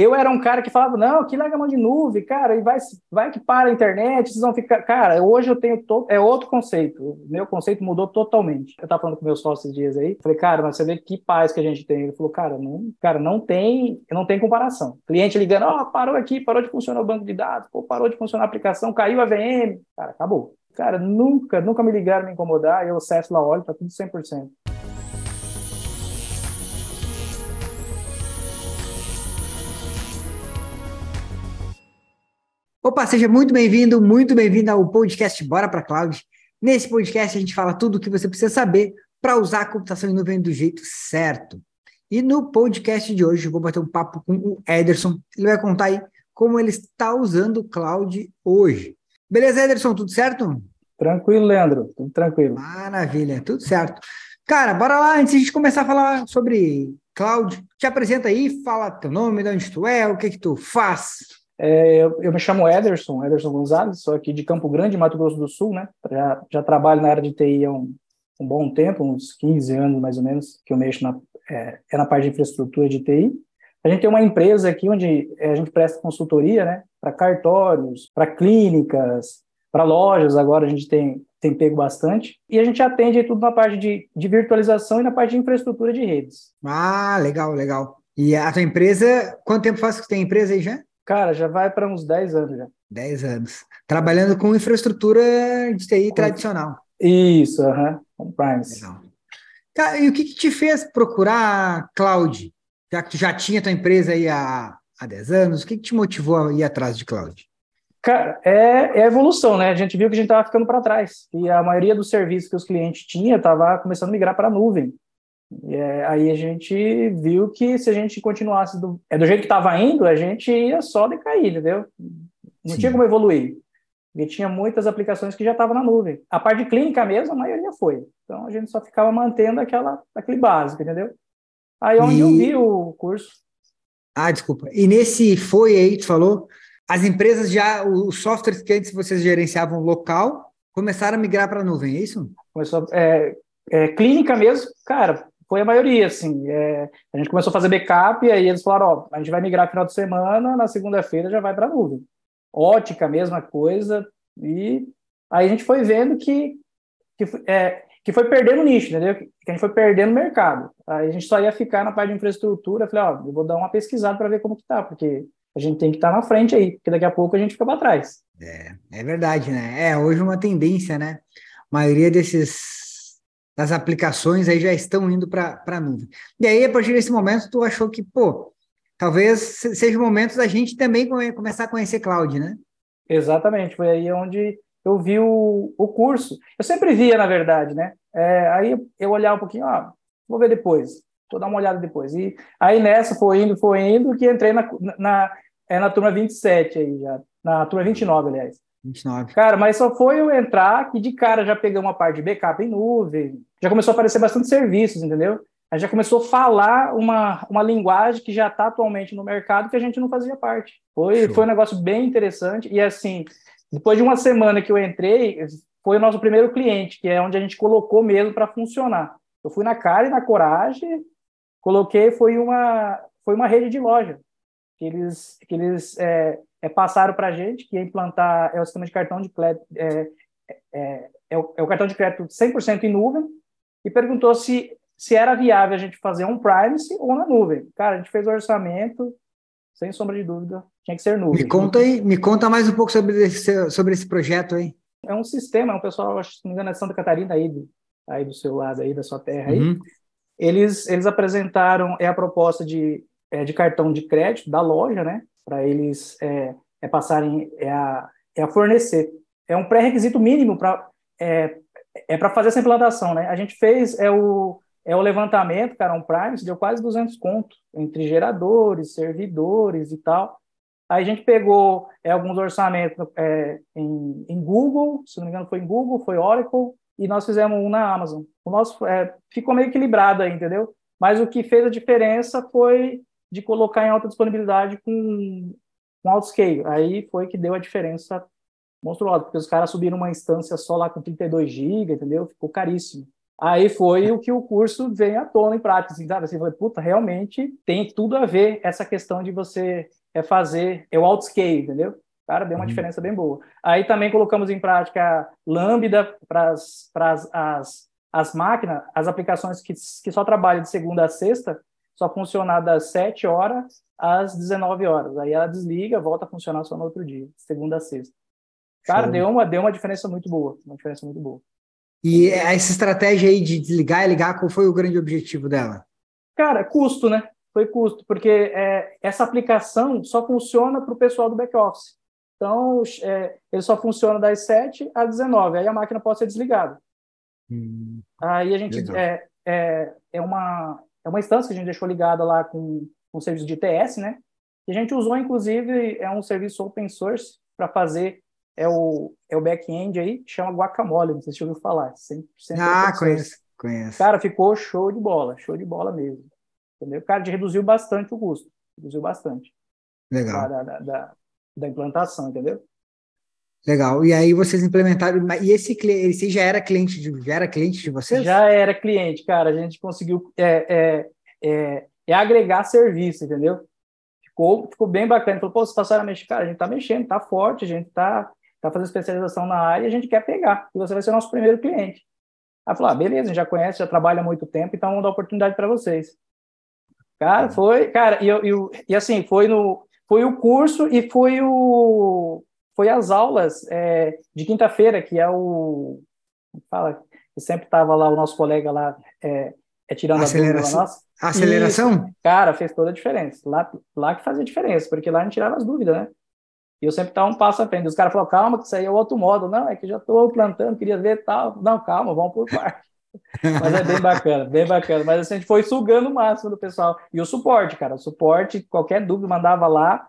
eu era um cara que falava, não, que larga mão de nuvem, cara, e vai, vai que para a internet, vocês vão ficar. Cara, hoje eu tenho. To... É outro conceito. Meu conceito mudou totalmente. Eu estava falando com meus sócios dias aí. Falei, cara, mas você vê que paz que a gente tem. Ele falou, cara, não, cara, não tem, não tem comparação. Cliente ligando, ó, oh, parou aqui, parou de funcionar o banco de dados, pô, parou de funcionar a aplicação, caiu a VM. Cara, acabou. Cara, nunca, nunca me ligaram me incomodar, eu acesso lá, olho, tá tudo 100%. Opa, seja muito bem-vindo, muito bem-vindo ao podcast Bora para Cloud. Nesse podcast a gente fala tudo o que você precisa saber para usar a computação em nuvem do jeito certo. E no podcast de hoje eu vou bater um papo com o Ederson. Ele vai contar aí como ele está usando o cloud hoje. Beleza, Ederson? Tudo certo? Tranquilo, Leandro. Tudo tranquilo. Maravilha, tudo certo. Cara, bora lá, antes de a gente começar a falar sobre cloud, te apresenta aí, fala teu nome, de onde tu é, o que que tu faz. É, eu, eu, me chamo Ederson, Ederson Gonzalez, sou aqui de Campo Grande, Mato Grosso do Sul, né? Já, já trabalho na área de TI há um, um, bom tempo, uns 15 anos mais ou menos, que eu mexo na, é, é na parte de infraestrutura de TI. A gente tem uma empresa aqui onde é, a gente presta consultoria, né? Para cartórios, para clínicas, para lojas, agora a gente tem, tem pego bastante. E a gente atende tudo na parte de, de virtualização e na parte de infraestrutura de redes. Ah, legal, legal. E a tua empresa, quanto tempo faz que tem empresa aí já? Cara, já vai para uns 10 anos já. 10 anos. Trabalhando com infraestrutura de TI com... tradicional. Isso, aham. Uh -huh. Primes. Cara, e o que, que, te fez procurar cloud? Já que tu já tinha tua empresa aí há, há 10 anos, o que, que te motivou a ir atrás de cloud? Cara, é, é evolução, né? A gente viu que a gente estava ficando para trás. E a maioria dos serviços que os clientes tinham estava começando a migrar para a nuvem. E é, aí a gente viu que se a gente continuasse do, é, do jeito que estava indo, a gente ia só decair, entendeu? Não Sim. tinha como evoluir. E tinha muitas aplicações que já estavam na nuvem. A parte de clínica mesmo, a maioria foi. Então a gente só ficava mantendo aquela, aquele básico, entendeu? Aí onde e... eu vi o curso. Ah, desculpa. E nesse foi aí, tu falou, as empresas já, os softwares que antes vocês gerenciavam local, começaram a migrar para a nuvem, é isso? Começou, é, é, clínica mesmo, cara, foi a maioria, assim. É, a gente começou a fazer backup e aí eles falaram, ó, a gente vai migrar final de semana, na segunda-feira já vai para a nuvem. Ótica, mesma coisa. E aí a gente foi vendo que, que, é, que foi perdendo nicho, entendeu? Que a gente foi perdendo mercado. Aí a gente só ia ficar na parte de infraestrutura. Falei, ó, eu vou dar uma pesquisada para ver como que tá, porque a gente tem que estar tá na frente aí, porque daqui a pouco a gente fica para trás. É, é verdade, né? É, hoje uma tendência, né? A maioria desses das aplicações aí já estão indo para a nuvem. E aí, a partir desse momento, tu achou que, pô, talvez seja o momento da gente também começar a conhecer cloud, né? Exatamente, foi aí onde eu vi o, o curso. Eu sempre via, na verdade, né? É, aí eu olhava um pouquinho, ó, vou ver depois, vou dar uma olhada depois. E aí nessa foi indo, foi indo, que entrei na, na, é, na turma 27 aí já, na turma 29, aliás. 29. Cara, mas só foi eu entrar que de cara já peguei uma parte de backup em nuvem, já começou a aparecer bastante serviços, entendeu? A gente já começou a falar uma, uma linguagem que já está atualmente no mercado que a gente não fazia parte. Foi, foi um negócio bem interessante. E assim, depois de uma semana que eu entrei, foi o nosso primeiro cliente, que é onde a gente colocou mesmo para funcionar. Eu fui na cara e na coragem, coloquei, foi uma, foi uma rede de loja. Que eles, que eles é, é, passaram para a gente, que ia implantar é o sistema de cartão de crédito, é, é, é, o, é o cartão de crédito 100% em nuvem, e perguntou se, se era viável a gente fazer um privacy ou na nuvem. Cara, a gente fez o orçamento, sem sombra de dúvida, tinha que ser nuvem. Me conta aí, me conta mais um pouco sobre esse, sobre esse projeto aí. É um sistema, é um pessoal, acho, se não me engano, é Santa Catarina aí, do, aí do seu lado aí, da sua terra aí. Uhum. Eles, eles apresentaram é a proposta de, é, de cartão de crédito da loja, né? Para eles é, é passarem é a, é a fornecer. É um pré-requisito mínimo para é, é para fazer essa implantação, né? A gente fez é o é o levantamento, cara, um Prime deu quase 200 contos entre geradores, servidores e tal. Aí a gente pegou é, alguns orçamentos é, em, em, Google, se não me engano foi em Google, foi Oracle, e nós fizemos um na Amazon. O nosso é, ficou meio equilibrado aí, entendeu? Mas o que fez a diferença foi de colocar em alta disponibilidade com, com alto scale. Aí foi que deu a diferença monstruosa, porque os caras subiram uma instância só lá com 32 GB, entendeu? Ficou caríssimo. Aí foi o que o curso veio à tona em prática. Assim, sabe? Assim, foi, puta, realmente tem tudo a ver essa questão de você é fazer é o outscale, entendeu? Cara, deu uma uhum. diferença bem boa. Aí também colocamos em prática Lambda para as, as máquinas, as aplicações que, que só trabalham de segunda a sexta, só funcionar das 7 horas às 19 horas. Aí ela desliga, volta a funcionar só no outro dia, segunda a sexta. Cara, deu uma, deu uma diferença muito boa, uma diferença muito boa. E essa estratégia aí de desligar e ligar, qual foi o grande objetivo dela? Cara, custo, né? Foi custo, porque é, essa aplicação só funciona para o pessoal do back-office. Então, é, ele só funciona das 7 às 19, aí a máquina pode ser desligada. Hum, aí a gente é, é, é, uma, é uma instância que a gente deixou ligada lá com, com o serviço de TS, né? E a gente usou, inclusive, é um serviço open source para fazer é o, é o back-end aí, chama Guacamole, não sei se você ouviu falar. 100%, ah, conheço, conheço. Cara, ficou show de bola, show de bola mesmo. Entendeu? Cara, reduziu bastante o custo, reduziu bastante. Legal. Da, da, da, da implantação, entendeu? Legal. E aí vocês implementaram. E esse cliente, já era cliente de, já era cliente de vocês? Já era cliente, cara. A gente conseguiu é, é, é, é agregar serviço, entendeu? Ficou, ficou bem bacana. Falou, pô, vocês passaram a mexer, cara, a gente tá mexendo, tá forte, a gente tá está fazendo especialização na área e a gente quer pegar, e você vai ser nosso primeiro cliente. Aí falou, ah, beleza, a gente já conhece, já trabalha há muito tempo, então vamos dar oportunidade para vocês. Cara, é. foi, cara, e, eu, e assim, foi no, foi o curso e foi o, foi as aulas é, de quinta-feira, que é o, fala, que sempre estava lá o nosso colega lá, é, é tirando aceleração, a dúvida nossa. Aceleração? E, cara, fez toda a diferença. Lá, lá que fazia diferença, porque lá a gente tirava as dúvidas, né? E eu sempre estava um passo à frente. Os caras falaram, calma, que isso aí é outro modo. Não, é que já estou plantando, queria ver tal. Não, calma, vamos por parte. Mas é bem bacana, bem bacana. Mas assim, a gente foi sugando o máximo do pessoal. E o suporte, cara, o suporte, qualquer dúvida, mandava lá,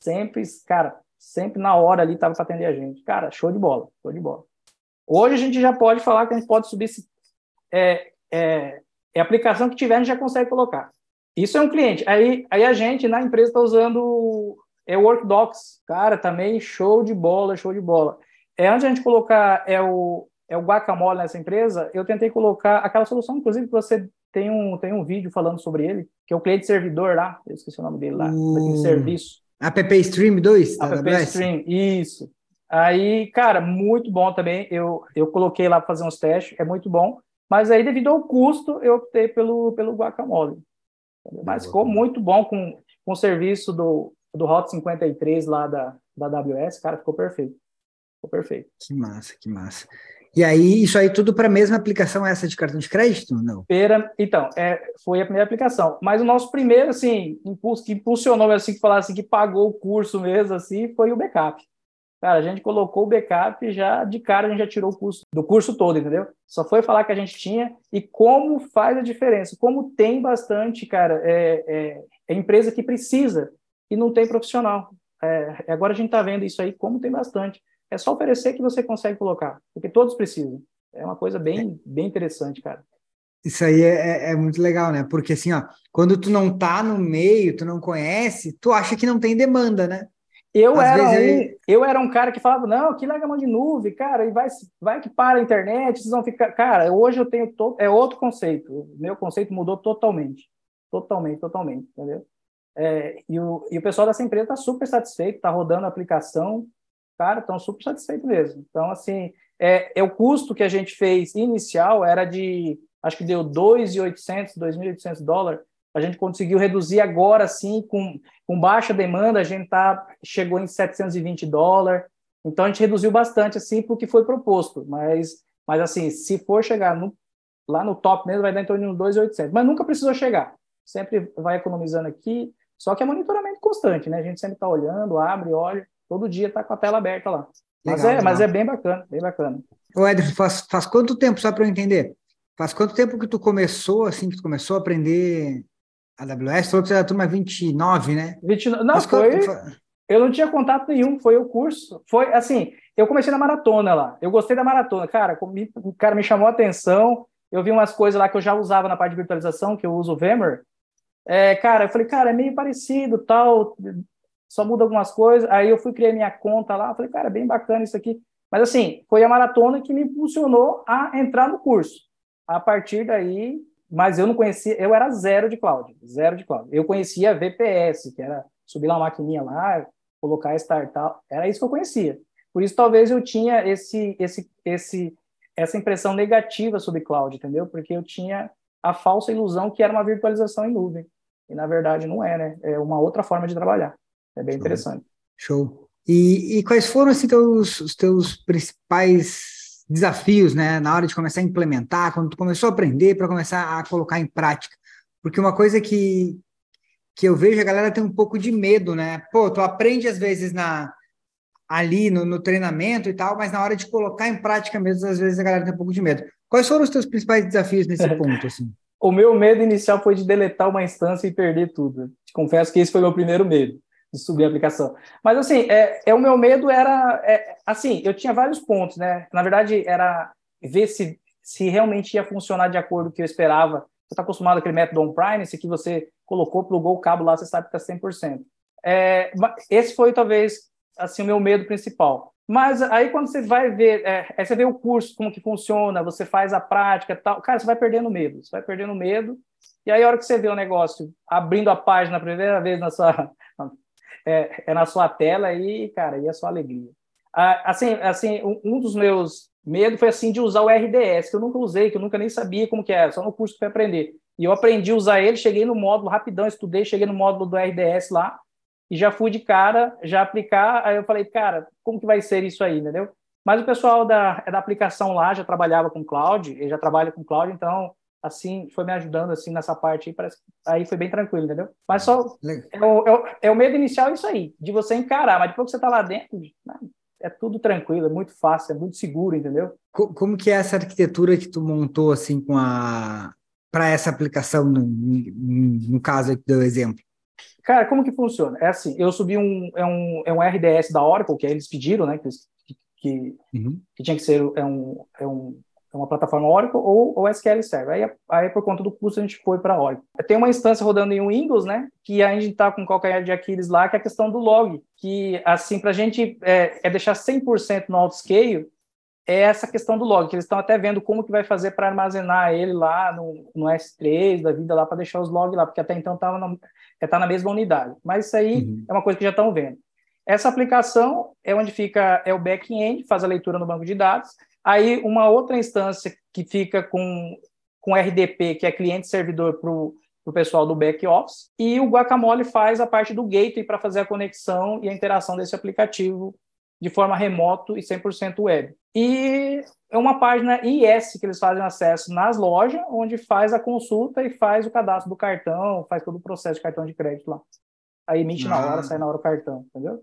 sempre, cara, sempre na hora ali estava para atender a gente. Cara, show de bola, show de bola. Hoje a gente já pode falar que a gente pode subir é, é, é aplicação que tiver, a gente já consegue colocar. Isso é um cliente. Aí, aí a gente, na empresa, está usando é o Workdocs. Cara, também show de bola, show de bola. É, antes de a gente colocar é o, é o Guacamole nessa empresa, eu tentei colocar aquela solução, inclusive, que você tem um, tem um vídeo falando sobre ele, que é o cliente servidor lá, eu esqueci o nome dele lá, uh, serviço. App Stream 2? App Stream, isso. Aí, cara, muito bom também. Eu, eu coloquei lá para fazer uns testes, é muito bom. Mas aí, devido ao custo, eu optei pelo, pelo Guacamole. Mas ficou muito bom com, com o serviço do, do Hot 53 lá da, da AWS, cara, ficou perfeito. Ficou perfeito. Que massa, que massa. E aí, isso aí tudo para a mesma aplicação essa de cartão de crédito? Não. Pera, então, é, foi a primeira aplicação. Mas o nosso primeiro, assim, impulso, que impulsionou, assim, que falar assim, que pagou o curso mesmo, assim, foi o backup. Cara, a gente colocou o backup já de cara a gente já tirou o curso do curso todo, entendeu? Só foi falar que a gente tinha e como faz a diferença. Como tem bastante, cara, é, é, é empresa que precisa e não tem profissional. É, agora a gente está vendo isso aí, como tem bastante. É só oferecer que você consegue colocar, porque todos precisam. É uma coisa bem, bem interessante, cara. Isso aí é, é, é, muito legal, né? Porque assim, ó, quando tu não tá no meio, tu não conhece, tu acha que não tem demanda, né? Eu era, um, eu era um cara que falava, não, que larga mão de nuvem, cara, e vai, vai que para a internet, vocês vão ficar. Cara, hoje eu tenho. To... É outro conceito. Meu conceito mudou totalmente. Totalmente, totalmente, entendeu? É, e, o, e o pessoal dessa empresa está super satisfeito, está rodando a aplicação, cara, estão super satisfeitos mesmo. Então, assim, é, é, o custo que a gente fez inicial era de, acho que deu 2.800, 2.800 dólares, a gente conseguiu reduzir agora, sim, com, com baixa demanda, a gente tá, chegou em 720 dólares, então a gente reduziu bastante, assim, porque foi proposto, mas, mas assim, se for chegar no, lá no top mesmo, vai dar em torno de uns 2.800, mas nunca precisou chegar, sempre vai economizando aqui, só que é monitoramento constante, né? A gente sempre está olhando, abre, olha, todo dia está com a tela aberta lá. Mas, legal, é, legal. mas é bem bacana, bem bacana. Ô, Edson, faz, faz quanto tempo, só para eu entender? Faz quanto tempo que tu começou, assim, que tu começou a aprender AWS? Tu falou que você era turma 29, né? 29, não, foi... Eu não tinha contato nenhum, foi o curso. Foi, assim, eu comecei na maratona lá. Eu gostei da maratona. Cara, o cara me chamou a atenção. Eu vi umas coisas lá que eu já usava na parte de virtualização, que eu uso o VMware. É, cara, eu falei, cara, é meio parecido, tal, só muda algumas coisas. Aí eu fui criar minha conta lá, falei, cara, bem bacana isso aqui. Mas assim, foi a maratona que me impulsionou a entrar no curso. a partir daí, mas eu não conhecia, eu era zero de cloud, zero de cloud. Eu conhecia VPS, que era subir lá uma maquininha lá, colocar startup, era isso que eu conhecia. Por isso talvez eu tinha esse esse esse essa impressão negativa sobre cloud, entendeu? Porque eu tinha a falsa ilusão que era uma virtualização em nuvem. E na verdade não é, né? É uma outra forma de trabalhar. É bem Show. interessante. Show. E, e, quais foram assim, teus, os teus principais desafios, né, na hora de começar a implementar, quando tu começou a aprender para começar a colocar em prática? Porque uma coisa que, que eu vejo a galera tem um pouco de medo, né? Pô, tu aprende às vezes na ali no, no treinamento e tal, mas na hora de colocar em prática mesmo, às vezes a galera tem um pouco de medo. Quais foram os teus principais desafios nesse ponto, assim? O meu medo inicial foi de deletar uma instância e perder tudo. Te confesso que esse foi meu primeiro medo de subir a aplicação. Mas assim, é, é o meu medo era é, assim, eu tinha vários pontos, né? Na verdade, era ver se, se realmente ia funcionar de acordo com o que eu esperava. Você está acostumado com aquele método on-prime, esse que você colocou, plugou o cabo lá, você sabe que está 100%. É, esse foi talvez assim o meu medo principal. Mas aí quando você vai ver, é, você vê o curso, como que funciona, você faz a prática tal, cara, você vai perdendo medo, você vai perdendo medo, e aí a hora que você vê o negócio abrindo a página a primeira vez na sua, é, é na sua tela, e, cara, e é só alegria. Ah, assim, assim, um dos meus medos foi assim de usar o RDS, que eu nunca usei, que eu nunca nem sabia como que era, só no curso que fui aprender. E eu aprendi a usar ele, cheguei no módulo rapidão, estudei, cheguei no módulo do RDS lá, e já fui de cara, já aplicar. Aí eu falei, cara, como que vai ser isso aí, entendeu? Mas o pessoal da, é da aplicação lá já trabalhava com cloud, ele já trabalha com cloud, então assim foi me ajudando assim nessa parte aí, parece, aí foi bem tranquilo, entendeu? Mas só é o, é, o, é o, medo inicial isso aí, de você encarar, mas depois que você está lá dentro, né, é tudo tranquilo, é muito fácil, é muito seguro, entendeu? Como que é essa arquitetura que tu montou assim com a para essa aplicação no, no caso aqui do exemplo? Cara, como que funciona? É assim, eu subi um, é um, é um RDS da Oracle, que eles pediram, né, que, que, uhum. que tinha que ser é um, é um, uma plataforma Oracle ou, ou SQL Server. Aí, aí, por conta do custo, a gente foi para Oracle. Tem uma instância rodando em Windows, né, que a gente está com qualquer de Aquiles lá, que é a questão do log, que, assim, para a gente é, é deixar 100% no autoscale, é essa questão do log, que eles estão até vendo como que vai fazer para armazenar ele lá no, no S3 da vida lá, para deixar os logs lá, porque até então estava estar tá na mesma unidade. Mas isso aí uhum. é uma coisa que já estão vendo. Essa aplicação é onde fica é o back-end, faz a leitura no banco de dados. Aí uma outra instância que fica com com RDP, que é cliente-servidor para o pessoal do back-office, e o Guacamole faz a parte do gateway para fazer a conexão e a interação desse aplicativo de forma remoto e 100% web. E é uma página IS que eles fazem acesso nas lojas, onde faz a consulta e faz o cadastro do cartão, faz todo o processo de cartão de crédito lá. Aí emite ah. na hora, sai na hora o cartão, entendeu?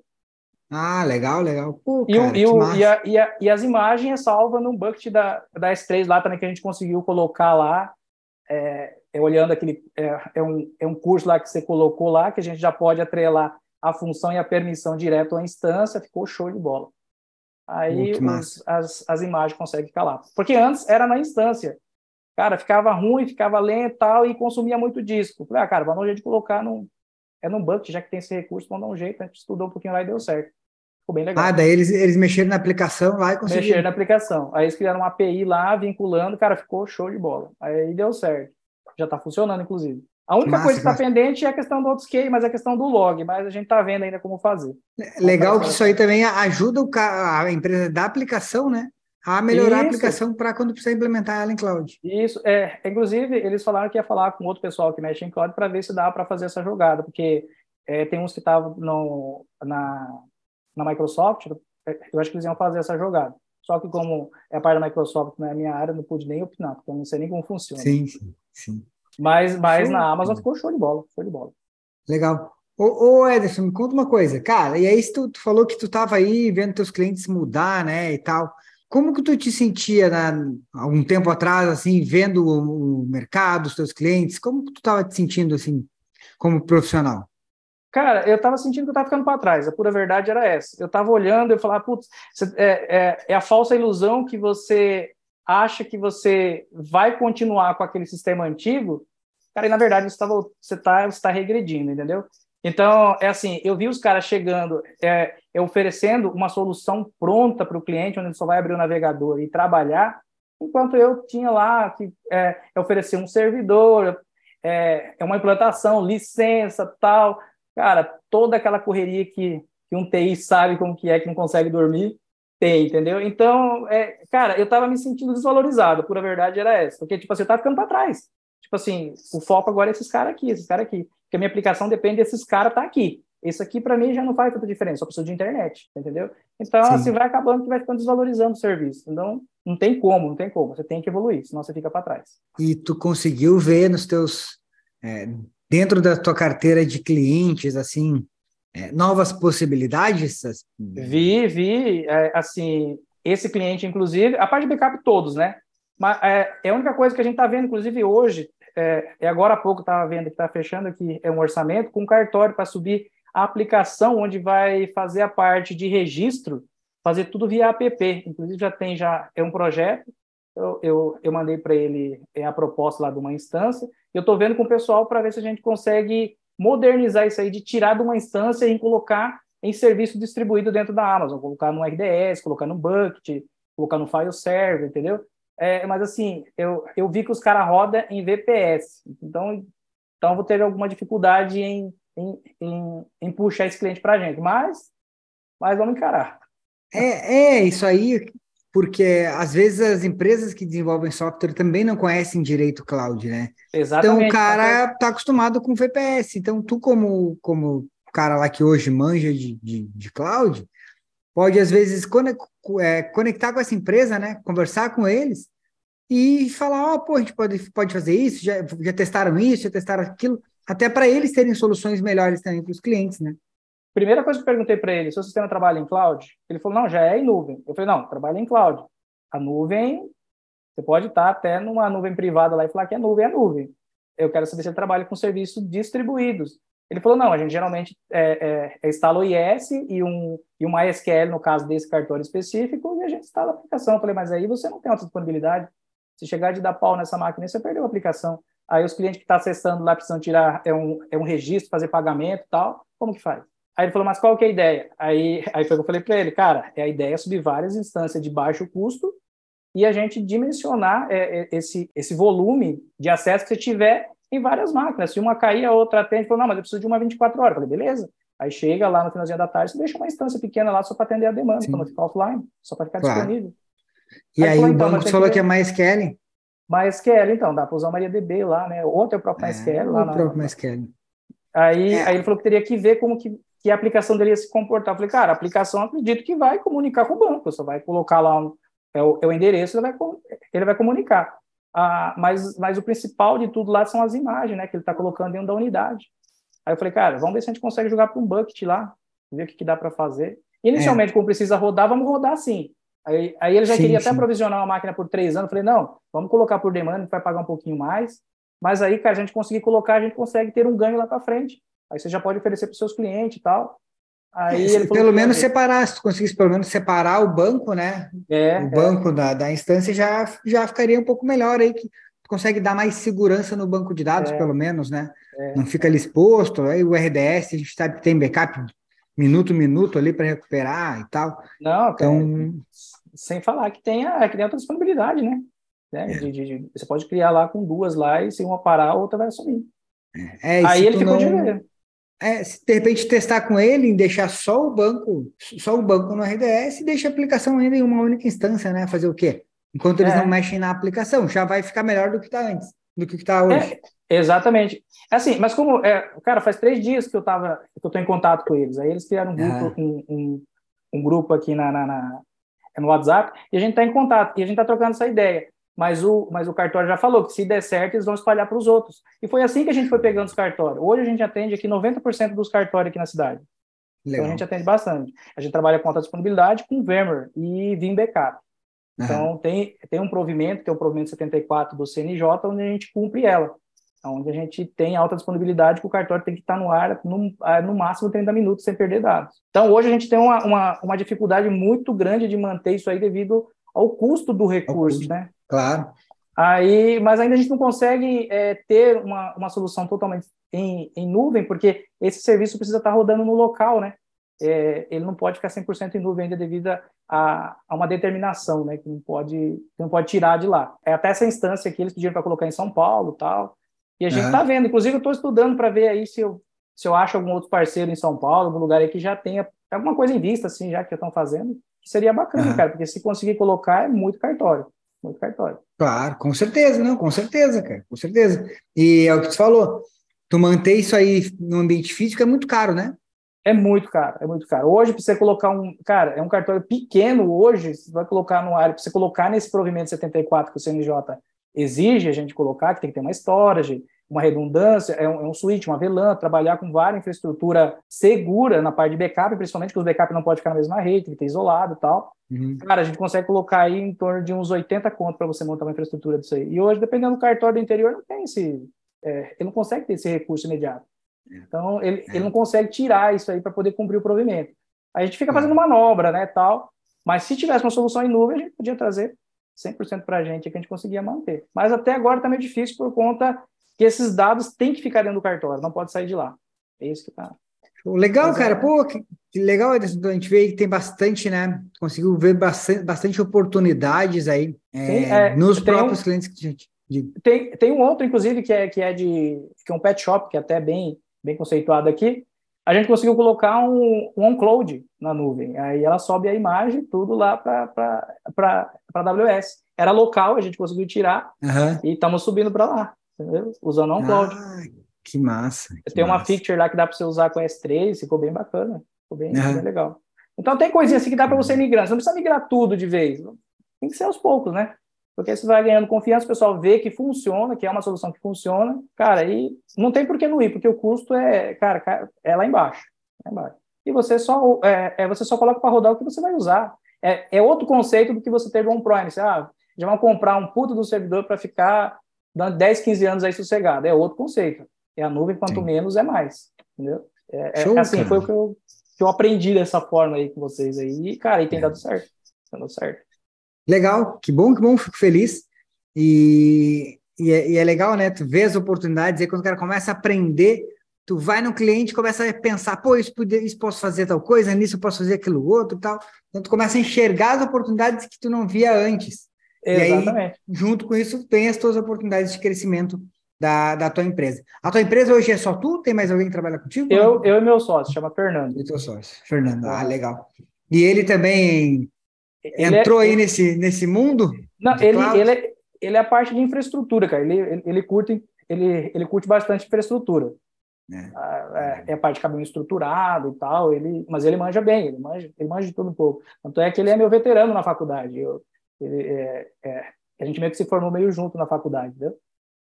Ah, legal, legal. Pô, e, cara, e, o, e, a, e, a, e, as imagens salva no bucket da, da S3 lá também, que a gente conseguiu colocar lá, é, é olhando aquele, é, é, um, é um curso lá que você colocou lá, que a gente já pode atrelar a função e a permissão direto à instância, ficou show de bola. Aí os, as, as imagens conseguem calar. Porque antes era na instância. Cara, ficava ruim, ficava lento tal, e consumia muito disco. Falei, ah, cara, vamos jeito de colocar num, é num bucket, já que tem esse recurso, vamos dar um jeito. A gente estudou um pouquinho lá e deu certo. Ficou bem legal. Ah, daí eles, eles mexeram na aplicação lá e conseguiram. Mexeram na aplicação. Aí eles criaram uma API lá, vinculando, cara, ficou show de bola. Aí deu certo. Já está funcionando, inclusive. A única massa, coisa que está pendente é a questão do autoscale, mas é a questão do log, mas a gente está vendo ainda como fazer. Legal que isso aí também ajuda a empresa da aplicação, né? A melhorar isso. a aplicação para quando precisa implementar ela em cloud. Isso, é. Inclusive, eles falaram que ia falar com outro pessoal que mexe em cloud para ver se dá para fazer essa jogada, porque é, tem uns que estavam na, na Microsoft, eu acho que eles iam fazer essa jogada. Só que como é a parte da Microsoft, não é a minha área, não pude nem opinar, porque eu não sei nem como funciona. Sim, sim, sim. Mas, mas na Amazon ficou show de bola, show de bola. Legal. Ô, ô Ederson, me conta uma coisa, cara, e aí tu, tu falou que tu estava aí vendo teus clientes mudar, né, e tal. Como que tu te sentia né, algum tempo atrás, assim, vendo o, o mercado, os teus clientes? Como que tu estava te sentindo, assim, como profissional? Cara, eu estava sentindo que eu estava ficando para trás. A pura verdade era essa. Eu estava olhando e falava, putz, é, é, é, a falsa ilusão que você acha que você vai continuar com aquele sistema antigo, cara, e na verdade você está você tá regredindo, entendeu? Então, é assim, eu vi os caras chegando, é, é oferecendo uma solução pronta para o cliente, onde ele só vai abrir o navegador e trabalhar, enquanto eu tinha lá que é, oferecer um servidor, é, é uma implantação, licença, tal. Cara, toda aquela correria que, que um TI sabe como que é, que não consegue dormir, tem, entendeu? Então, é, cara, eu tava me sentindo desvalorizado, por a verdade era essa. Porque, tipo assim, eu tava ficando para trás. Tipo assim, o foco agora é esses caras aqui, esses caras aqui. Porque a minha aplicação depende desses caras estar tá aqui. Isso aqui, para mim, já não faz tanta diferença, só preciso de internet, entendeu? Então, Sim. assim, vai acabando que vai ficando desvalorizando o serviço. Então, não tem como, não tem como. Você tem que evoluir, senão você fica para trás. E tu conseguiu ver nos teus... É, dentro da tua carteira de clientes, assim, é, novas possibilidades? Vi, vi. É, assim, esse cliente, inclusive, a parte de backup todos, né? Mas é, é a única coisa que a gente está vendo, inclusive hoje, é, é agora há pouco estava vendo que está fechando aqui é um orçamento com cartório para subir a aplicação onde vai fazer a parte de registro, fazer tudo via app. Inclusive já tem já é um projeto. Eu, eu, eu mandei para ele é a proposta lá de uma instância. Eu estou vendo com o pessoal para ver se a gente consegue modernizar isso aí, de tirar de uma instância e colocar em serviço distribuído dentro da Amazon, colocar no RDS, colocar no Bucket, colocar no File Server, entendeu? É, mas assim, eu, eu vi que os caras rodam em VPS, então, então vou ter alguma dificuldade em em, em, em puxar esse cliente para a gente, mas, mas vamos encarar. É, é isso aí, porque às vezes as empresas que desenvolvem software também não conhecem direito cloud, né? Exatamente. Então o cara está acostumado com VPS. Então tu como como cara lá que hoje manja de, de, de cloud, pode às vezes é, conectar com essa empresa, né? Conversar com eles e falar, ó, oh, pô, a gente pode, pode fazer isso, já, já testaram isso, já testaram aquilo até para eles terem soluções melhores também para os clientes, né? Primeira coisa que eu perguntei para ele, seu sistema trabalha em cloud? Ele falou, não, já é em nuvem. Eu falei, não, trabalha em cloud. A nuvem, você pode estar até numa nuvem privada lá e falar que é nuvem, é nuvem. Eu quero saber se ele trabalha com serviços distribuídos. Ele falou, não, a gente geralmente é, é, instala o IS e um, e no caso desse cartório específico, e a gente instala a aplicação. Eu falei, mas aí você não tem outra disponibilidade. Se chegar de dar pau nessa máquina, você perdeu a aplicação. Aí os clientes que estão tá acessando lá precisam tirar é um, é um registro, fazer pagamento e tal. Como que faz? Aí ele falou, mas qual que é a ideia? Aí, aí foi que eu falei para ele, cara, é a ideia é subir várias instâncias de baixo custo e a gente dimensionar é, é, esse, esse volume de acesso que você tiver em várias máquinas. Se uma cair, a outra atende. Falou, não, mas eu preciso de uma 24 horas. Eu falei, beleza. Aí chega lá no finalzinho da tarde, você deixa uma instância pequena lá só para atender a demanda, para não ficar offline, só para ficar claro. disponível. E aí, aí falou, o então, banco falou que, que é Kelly? MySQL, então, dá para usar o MariaDB lá, né? Ou até o próprio é, MySQL. Lá o próprio MySQL. Aí, é. aí ele falou que teria que ver como que, que a aplicação dele ia se comportar. Eu falei, cara, a aplicação acredito que vai comunicar com o banco, você vai colocar lá um, é, o, é o endereço, ele vai, ele vai comunicar. Ah, mas, mas o principal de tudo lá são as imagens, né? Que ele está colocando dentro da unidade. Aí eu falei, cara, vamos ver se a gente consegue jogar para um bucket lá, ver o que, que dá para fazer. Inicialmente, é. como precisa rodar, vamos rodar sim. Aí, aí ele já sim, queria sim. até provisionar uma máquina por três anos. Eu falei, não, vamos colocar por demanda, a gente vai pagar um pouquinho mais. Mas aí, cara, a gente conseguir colocar, a gente consegue ter um ganho lá para frente. Aí você já pode oferecer para os seus clientes e tal. Aí é, pelo menos separar, se tu conseguisse pelo menos separar o banco, né? É, o é. banco é. Da, da instância já, já ficaria um pouco melhor aí, que tu consegue dar mais segurança no banco de dados, é. pelo menos, né? É. Não fica ali exposto. Aí o RDS, a gente sabe que tem backup minuto minuto ali para recuperar e tal. Não, então sem falar que tem a, que tem a disponibilidade, né? né? É. De, de, de, você pode criar lá com duas lá e se uma parar, a outra vai assumir. É, Aí ele ficou não... de ver. É, se de repente testar com ele, deixar só o banco, só o banco no RDS e deixa a aplicação ainda em uma única instância, né? Fazer o quê? Enquanto eles é. não mexem na aplicação, já vai ficar melhor do que está antes, do que está hoje. É, exatamente. Assim, mas como, é, cara, faz três dias que eu tava, que eu tô em contato com eles. Aí eles criaram um grupo, ah. um, um, um, grupo aqui na, na, na, é no WhatsApp, e a gente está em contato, e a gente está trocando essa ideia. Mas o, mas o cartório já falou que se der certo, eles vão espalhar para os outros. E foi assim que a gente foi pegando os cartórios. Hoje a gente atende aqui 90% dos cartórios aqui na cidade. Legal. Então a gente atende bastante. A gente trabalha com alta disponibilidade, com VMware e Vim Backup. Uhum. Então tem, tem um provimento, que é o provimento 74 do CNJ, onde a gente cumpre ela onde a gente tem alta disponibilidade que o cartório tem que estar no ar no, no máximo 30 minutos sem perder dados. Então, hoje a gente tem uma, uma, uma dificuldade muito grande de manter isso aí devido ao custo do recurso, custo. né? Claro. Aí, mas ainda a gente não consegue é, ter uma, uma solução totalmente em, em nuvem, porque esse serviço precisa estar rodando no local, né? é, ele não pode ficar 100% em nuvem ainda devido a, a, uma determinação, né, que não pode, que não pode tirar de lá. É até essa instância que eles pediram para colocar em São Paulo, tal. E a gente está vendo, inclusive eu estou estudando para ver aí se eu, se eu acho algum outro parceiro em São Paulo, algum lugar aí que já tenha alguma coisa em vista, assim, já que estão fazendo, que seria bacana, uhum. cara, porque se conseguir colocar é muito cartório, muito cartório. Claro, com certeza, não, com certeza, cara, com certeza. E é o que tu falou, tu manter isso aí no ambiente físico é muito caro, né? É muito caro, é muito caro. Hoje, para você colocar um. Cara, é um cartório pequeno hoje, você vai colocar no área, para você colocar nesse provimento 74 que o CNJ exige a gente colocar, que tem que ter uma storage, uma redundância, é um, é um switch, uma VLAN, trabalhar com várias infraestrutura segura na parte de backup, principalmente que os backup não pode ficar na mesma rede, tem que ter isolado e tal. Uhum. Cara, a gente consegue colocar aí em torno de uns 80 contos para você montar uma infraestrutura disso aí. E hoje, dependendo do cartório do interior, não tem esse. É, ele não consegue ter esse recurso imediato. É. Então, ele, é. ele não consegue tirar isso aí para poder cumprir o provimento. A gente fica fazendo manobra, né, tal. Mas se tivesse uma solução em nuvem, a gente podia trazer 100% para a gente que a gente conseguia manter. Mas até agora está meio difícil por conta que esses dados têm que ficar dentro do cartório, não pode sair de lá. É isso que está. Legal, Mas, cara. É... Pô, que, que legal, a gente vê que tem bastante, né? Conseguiu ver bastante, bastante oportunidades aí é, é, nos próprios um, clientes que a gente. Tem, tem um outro, inclusive, que é, que é de que é um pet shop, que é até bem, bem conceituado aqui. A gente conseguiu colocar um, um on-cloud na nuvem. Aí ela sobe a imagem, tudo lá para a AWS. Era local, a gente conseguiu tirar uhum. e estamos subindo para lá entendeu? Usando um cloud. Ah, que massa. Que Tem massa. uma feature lá que dá para você usar com S3, ficou bem bacana, ficou bem, bem legal. Então tem coisinha assim que dá para você migrar, você não precisa migrar tudo de vez, tem que ser aos poucos, né? Porque você vai ganhando confiança, o pessoal vê que funciona, que é uma solução que funciona, cara, e não tem por que não ir, porque o custo é, cara, é lá embaixo. Lá embaixo. E você só, é, é você só coloca para rodar o que você vai usar. É, é outro conceito do que você teve. Você, ah, já vão comprar um puto do servidor para ficar 10, 15 anos aí sossegado. É outro conceito. É a nuvem, quanto Sim. menos é mais. Entendeu? É, é Show, é assim, cara. foi o que eu, que eu aprendi dessa forma aí com vocês aí. E, cara, e tem é. dado certo. Tá dando certo. Legal, que bom, que bom, fico feliz. E, e, é, e é legal, né? Tu vê as oportunidades, aí quando o cara começa a aprender, tu vai no cliente começa a pensar, pô, isso, podia, isso posso fazer tal coisa, nisso eu posso fazer aquilo outro tal. Então tu começa a enxergar as oportunidades que tu não via antes. Exatamente. E aí, junto com isso, tem as tuas oportunidades de crescimento da, da tua empresa. A tua empresa hoje é só tu? Tem mais alguém que trabalha contigo? Eu, eu e meu sócio, chama Fernando. E teu sócio, Fernando. Ah, legal. E ele também ele entrou é, aí ele... nesse, nesse mundo? Não, ele, ele, é, ele é a parte de infraestrutura, cara. Ele, ele, ele curte, ele, ele curte bastante infraestrutura. É. Ah, é, é, a parte de caminho estruturado e tal, ele, mas ele manja bem, ele manja, ele manja de tudo um pouco. Tanto é que ele é meu veterano na faculdade. Eu, ele, é, é, a gente meio que se formou meio junto na faculdade, entendeu?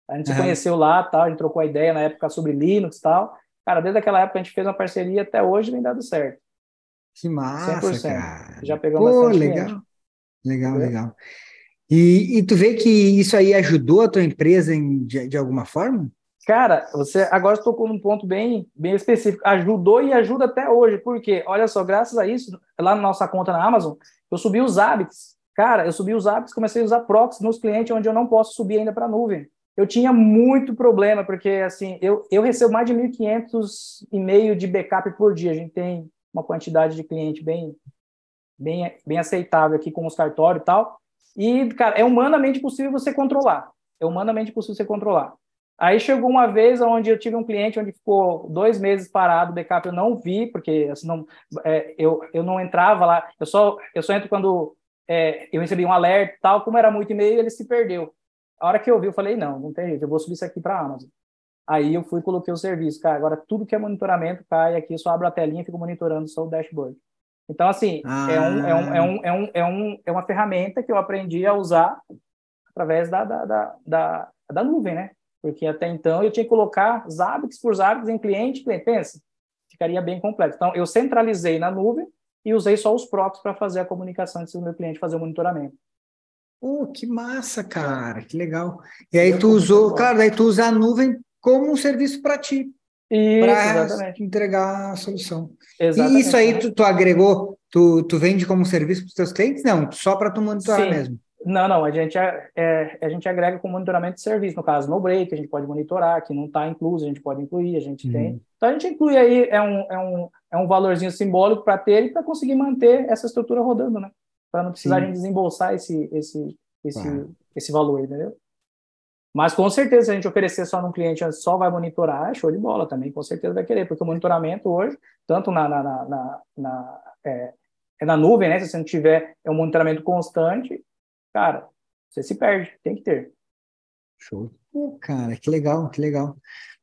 A gente uhum. se conheceu lá, tal, a gente trocou a ideia na época sobre Linux e tal. Cara, desde aquela época a gente fez uma parceria até hoje vem dado certo. Que massa, 100%. cara. Já pegamos Pô, bastante legal. Cliente. Legal, legal. E, e tu vê que isso aí ajudou a tua empresa em, de, de alguma forma? Cara, você agora tocou num ponto bem, bem específico. Ajudou e ajuda até hoje. Por quê? Olha só, graças a isso, lá na nossa conta na Amazon, eu subi os hábitos Cara, eu subi os apps, comecei a usar proxy nos clientes onde eu não posso subir ainda para a nuvem. Eu tinha muito problema, porque assim, eu, eu recebo mais de 1.500 e-mail de backup por dia. A gente tem uma quantidade de cliente bem, bem, bem aceitável aqui com os cartórios e tal. E, cara, é humanamente possível você controlar. É humanamente possível você controlar. Aí chegou uma vez onde eu tive um cliente onde ficou dois meses parado, o backup eu não vi, porque assim, não, é, eu, eu não entrava lá, eu só, eu só entro quando é, eu recebi um alerta tal, como era muito e-mail, ele se perdeu. A hora que eu vi, eu falei, não, não tem jeito, eu vou subir isso aqui para a Amazon. Aí eu fui coloquei o serviço, cara, agora tudo que é monitoramento cai aqui, eu só abro a telinha e fico monitorando só o dashboard. Então, assim, ah. é, um, é, um, é, um, é, um, é, um, é uma ferramenta que eu aprendi a usar através da, da, da, da, da nuvem, né? Porque até então eu tinha que colocar Zabbix por Zabbix em cliente, cliente, pensa, ficaria bem complexo. Então, eu centralizei na nuvem e usei só os próprios para fazer a comunicação antes do meu cliente fazer o monitoramento. Pô, que massa, cara, que legal. E aí tu usou, claro, daí tu usa a nuvem como um serviço para ti. Para entregar a solução. Exatamente. E isso aí tu, tu agregou, tu, tu vende como serviço para os teus clientes? Não, só para tu monitorar Sim. mesmo. Não, não, a gente, é, é, a gente agrega com monitoramento de serviço, no caso, no break, a gente pode monitorar, que não está incluso, a gente pode incluir, a gente uhum. tem. Então, a gente inclui aí, é um, é um, é um valorzinho simbólico para ter e para conseguir manter essa estrutura rodando, né? Para não precisar de desembolsar esse, esse, esse, esse valor, entendeu? Mas com certeza, se a gente oferecer só num cliente, só vai monitorar, show de bola também, com certeza vai querer, porque o monitoramento hoje, tanto na, na, na, na, na é, é, na nuvem, né? Se você não tiver é um monitoramento constante, cara, você se perde, tem que ter. Show. Pô, cara, que legal, que legal.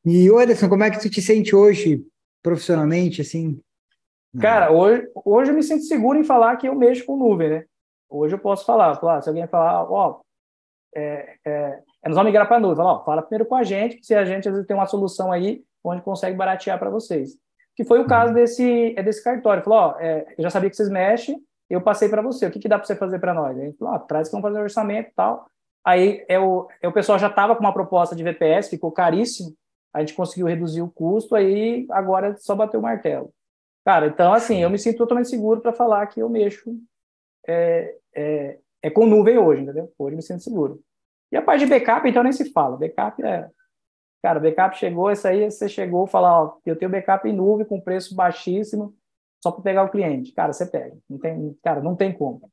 E, Anderson, como é que tu te sente hoje, profissionalmente, assim? Cara, hoje, hoje eu me sinto seguro em falar que eu mexo com nuvem, né? Hoje eu posso falar, se alguém falar, ó, é, é, é nós vamos migrar para a nuvem. Fala, ó, fala primeiro com a gente, que se a gente às vezes tem uma solução aí onde consegue baratear para vocês. Que foi o caso uhum. desse, é desse cartório. Falou, ó, é, eu já sabia que vocês mexem, eu passei para você. O que, que dá para você fazer para nós? A gente falou, ó, traz que vamos fazer o orçamento e tal. Aí é o, é, o pessoal já estava com uma proposta de VPS, ficou caríssimo. A gente conseguiu reduzir o custo, aí agora é só bater o martelo. Cara, então assim, eu me sinto totalmente seguro para falar que eu mexo é, é, é com nuvem hoje, entendeu? Hoje me sinto seguro. E a parte de backup, então, nem se fala. Backup é. Cara, backup chegou, isso aí você chegou falar, ó, eu tenho backup em nuvem com preço baixíssimo, só para pegar o cliente. Cara, você pega. Não tem, cara, não tem como.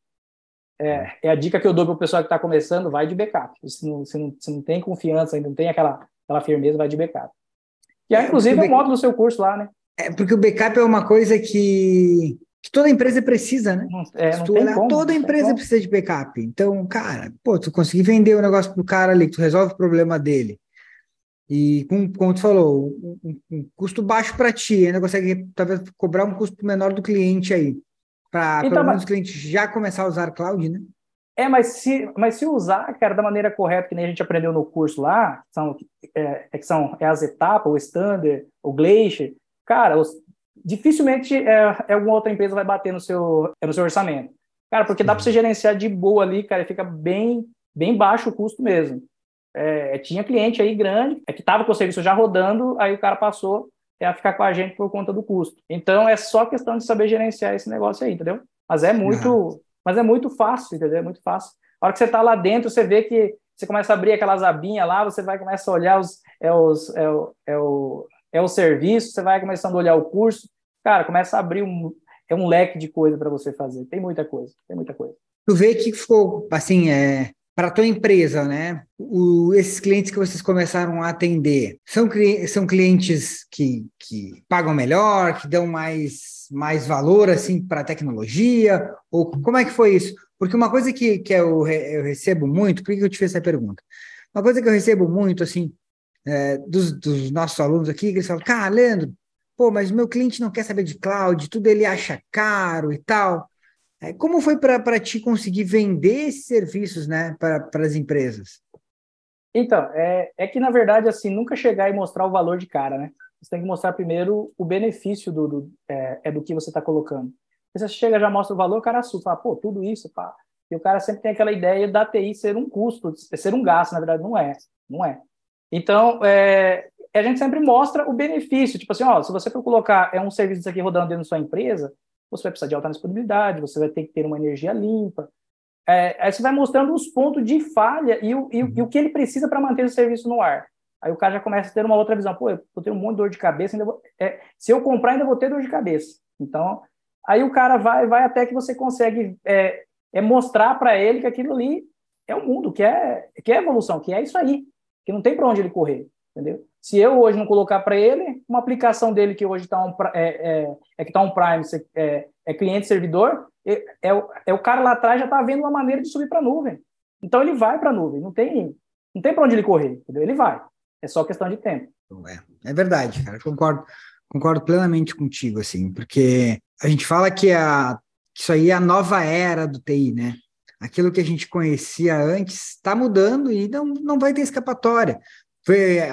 É, é a dica que eu dou para o pessoal que está começando, vai de backup. Se não, se, não, se não tem confiança, ainda não tem aquela, aquela firmeza, vai de backup. Que é, inclusive, o um módulo do seu curso lá, né? É, porque o backup é uma coisa que que toda empresa precisa, né? É, Se tu olhar, como, toda empresa precisa de backup. Então, cara, pô, tu conseguir vender o negócio pro cara ali, que tu resolve o problema dele. E com, como tu falou, um, um custo baixo para ti, ainda consegue talvez cobrar um custo menor do cliente aí. Para então, pelo menos o cliente já começar a usar cloud, né? É, mas se, mas se usar, cara, da maneira correta, que nem a gente aprendeu no curso lá, são, é, é que são é as etapas, o standard, o glacier, cara, os, dificilmente é, alguma outra empresa vai bater no seu, no seu orçamento. Cara, porque dá para você gerenciar de boa ali, cara, fica bem, bem baixo o custo mesmo. É, tinha cliente aí grande, é que estava com o serviço já rodando, aí o cara passou é, a ficar com a gente por conta do custo. Então é só questão de saber gerenciar esse negócio aí, entendeu? Mas é muito. Mas é muito fácil, entendeu? É muito fácil. A hora que você está lá dentro, você vê que você começa a abrir aquelas abinhas lá, você vai começar a olhar os, é, os, é, o, é, o, é o serviço, você vai começando a olhar o curso, cara, começa a abrir um, é um leque de coisa para você fazer. Tem muita coisa, tem muita coisa. Tu vê que ficou, assim, é, para a tua empresa, né? O, esses clientes que vocês começaram a atender são, são clientes que, que pagam melhor, que dão mais, mais valor assim para a tecnologia? Ou como é que foi isso? Porque uma coisa que, que eu, eu recebo muito, por que eu te fiz essa pergunta? Uma coisa que eu recebo muito, assim, é, dos, dos, nossos alunos aqui, que eles falam, cara, Leandro, pô, mas meu cliente não quer saber de cloud, tudo ele acha caro e tal. É, como foi para ti conseguir vender esses serviços né, para as empresas? Então, é, é que na verdade, assim, nunca chegar e mostrar o valor de cara, né? Você tem que mostrar primeiro o benefício do, do é, é, do que você está colocando. Você chega já mostra o valor, o cara assusta, fala, pô, tudo isso, pá. E o cara sempre tem aquela ideia da TI ser um custo, ser um gasto, na verdade não é, não é. Então, é, a gente sempre mostra o benefício, tipo assim, ó, se você for colocar é um serviço aqui rodando dentro da sua empresa, você vai precisar de alta disponibilidade, você vai ter que ter uma energia limpa. É, aí você vai mostrando os pontos de falha e o, e, e o que ele precisa para manter o serviço no ar. Aí o cara já começa a ter uma outra visão. Pô, eu ter um monte de dor de cabeça, ainda vou, é, se eu comprar, ainda vou ter dor de cabeça. Então, aí o cara vai, vai até que você consegue é, é mostrar para ele que aquilo ali é o mundo, que é, que é evolução, que é isso aí, que não tem para onde ele correr, entendeu? Se eu hoje não colocar para ele, uma aplicação dele que hoje está um, é, é, é, que está um Prime, é, é cliente-servidor, é, é, é o cara lá atrás já está vendo uma maneira de subir para a nuvem. Então ele vai para a nuvem, não tem, não tem para onde ele correr, entendeu? Ele vai. É só questão de tempo. É, é verdade, cara. Concordo, concordo plenamente contigo, assim, porque a gente fala que, a, que isso aí é a nova era do TI, né? Aquilo que a gente conhecia antes está mudando e não, não vai ter escapatória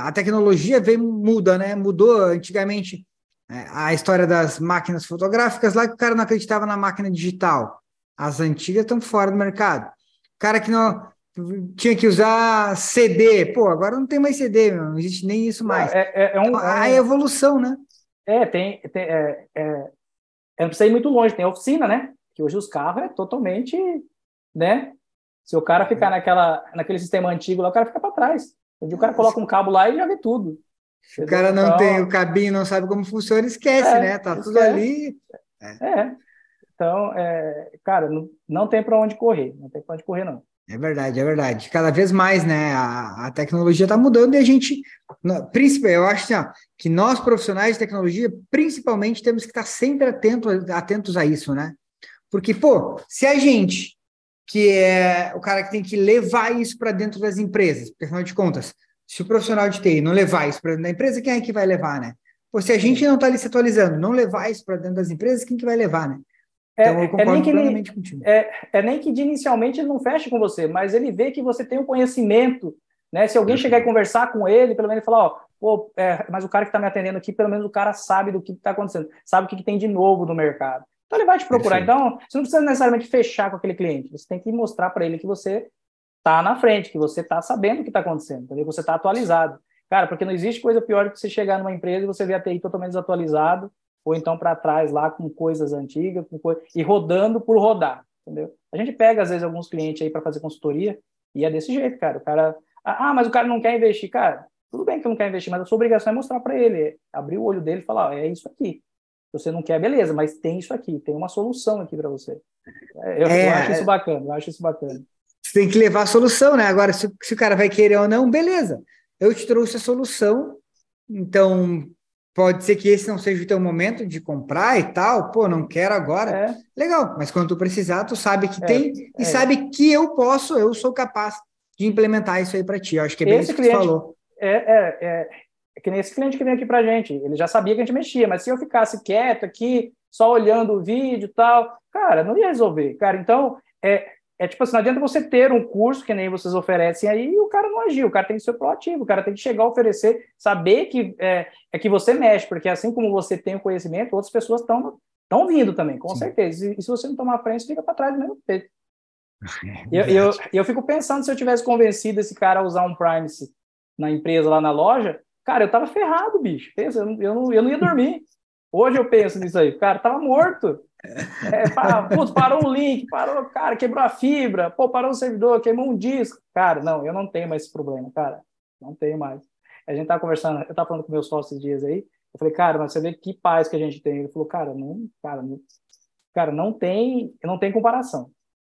a tecnologia vem muda, né? Mudou antigamente é, a história das máquinas fotográficas lá que o cara não acreditava na máquina digital. As antigas estão fora do mercado. O cara que não tinha que usar CD, pô, agora não tem mais CD, não existe nem isso mais. É, é, é um, a é evolução, né? É, tem, tem é, é, não precisa ir muito longe, tem oficina, né? Que hoje os carros é totalmente, né? Se o cara ficar naquela, naquele sistema antigo lá, o cara fica para trás. O cara coloca um cabo lá e já vê tudo. O cara não então, tem o cabinho, não sabe como funciona, esquece, é, né? Tá esquece. tudo ali. É. é. Então, é, cara, não, não tem para onde correr, não tem para onde correr, não. É verdade, é verdade. Cada vez mais, né? A, a tecnologia está mudando e a gente, principalmente, eu acho assim, ó, que nós profissionais de tecnologia, principalmente, temos que estar sempre atento, atentos a isso, né? Porque, pô, se a gente, que é o cara que tem que levar isso para dentro das empresas, porque afinal de contas, se o profissional de TI não levar isso para dentro da empresa, quem é que vai levar, né? Pô, se a gente não está ali se atualizando, não levar isso para dentro das empresas, quem que vai levar, né? É, então, eu concordo é nem que plenamente ele, contigo. É, é, nem que de inicialmente ele não feche com você, mas ele vê que você tem um conhecimento, né? Se alguém chegar e conversar com ele, pelo menos ele falar, ó, pô, é, mas o cara que está me atendendo aqui, pelo menos o cara sabe do que está acontecendo, sabe o que, que, tem de novo no mercado. Então ele vai te procurar. Perfeito. Então, você não precisa necessariamente fechar com aquele cliente, você tem que mostrar para ele que você está na frente, que você está sabendo o que está acontecendo, entendeu? você está atualizado. Cara, porque não existe coisa pior do que você chegar numa empresa e você ver a TI totalmente desatualizado, ou então para trás lá com coisas antigas, com coisa, e rodando por rodar, entendeu? A gente pega às vezes alguns clientes aí para fazer consultoria e é desse jeito, cara. O cara, ah, mas o cara não quer investir, cara. Tudo bem que não quer investir, mas a sua obrigação é mostrar para ele, abrir o olho dele e falar, é isso aqui. Você não quer, beleza, mas tem isso aqui, tem uma solução aqui para você. É, eu, é, eu, acho isso bacana, eu acho isso bacana. Você tem que levar a solução, né? Agora, se, se o cara vai querer ou não, beleza. Eu te trouxe a solução, então Pode ser que esse não seja o teu momento de comprar e tal, pô, não quero agora. É. Legal, mas quando tu precisar, tu sabe que é. tem e é. sabe que eu posso, eu sou capaz de implementar isso aí para ti. Eu acho que é bem esse isso cliente, que tu falou. É, é, é, que nem esse cliente que vem aqui para gente, ele já sabia que a gente mexia, mas se eu ficasse quieto aqui, só olhando o vídeo e tal, cara, não ia resolver. Cara, então, é, é tipo assim, não adianta você ter um curso que nem vocês oferecem aí e o cara não agir, o cara tem que ser proativo, o cara tem que chegar a oferecer, saber que é, é que você mexe, porque assim como você tem o conhecimento, outras pessoas estão estão vindo também, com Sim. certeza. E, e, se você não tomar frente, fica para trás do mesmo jeito. É eu, eu, eu fico pensando se eu tivesse convencido esse cara a usar um Privacy na empresa, lá na loja, cara, eu tava ferrado, bicho. Pensa, eu, não, eu não ia dormir. Hoje eu penso nisso aí, cara, tava morto. É, para, putz, parou um link, parou, cara, quebrou a fibra, pô, parou o servidor, queimou um disco. Cara, não, eu não tenho mais esse problema, cara. Não tenho mais. A gente tá conversando, eu tava falando com meus sócios dias aí, eu falei, cara, mas você vê que paz que a gente tem. Ele falou, cara, não, cara, não, cara, não tem, não tem comparação.